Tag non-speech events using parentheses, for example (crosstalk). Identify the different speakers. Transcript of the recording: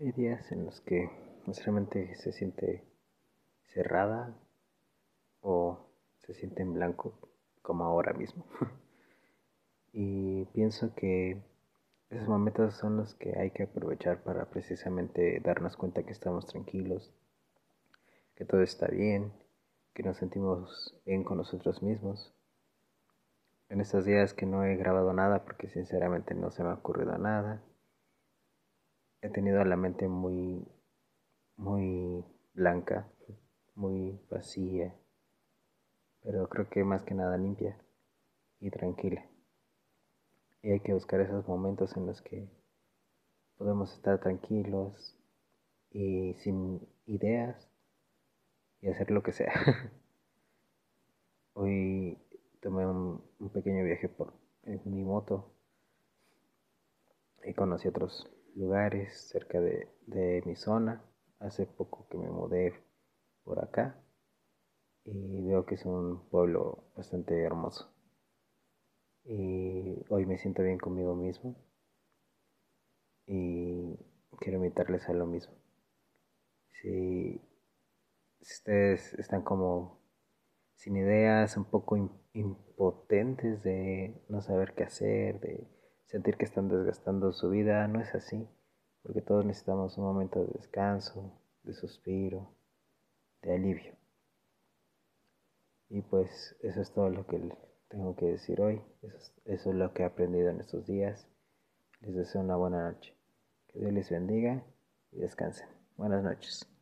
Speaker 1: Hay días en los que necesariamente se siente cerrada o se siente en blanco, como ahora mismo. (laughs) y pienso que esos momentos son los que hay que aprovechar para precisamente darnos cuenta que estamos tranquilos, que todo está bien, que nos sentimos bien con nosotros mismos. En estos días que no he grabado nada porque sinceramente no se me ha ocurrido nada he tenido la mente muy, muy blanca, muy vacía, pero creo que más que nada limpia y tranquila. Y hay que buscar esos momentos en los que podemos estar tranquilos y sin ideas y hacer lo que sea. (laughs) Hoy tomé un, pequeño viaje por en mi moto conocí otros lugares cerca de, mi zona. Hace poco que me mudé por acá y veo que es un pueblo bastante hermoso. Y hoy me siento bien conmigo mismo y quiero invitarles a lo mismo. Si, ustedes están como sin ideas, un poco impotentes de no saber qué hacer, de sentir que están desgastando su vida, no es así, porque todos necesitamos un momento de descanso, de suspiro, de alivio. Y pues eso es todo lo que tengo que decir hoy, eso es, lo que he aprendido en estos días. Les deseo una buena noche, que Dios les bendiga y descansen. Buenas noches.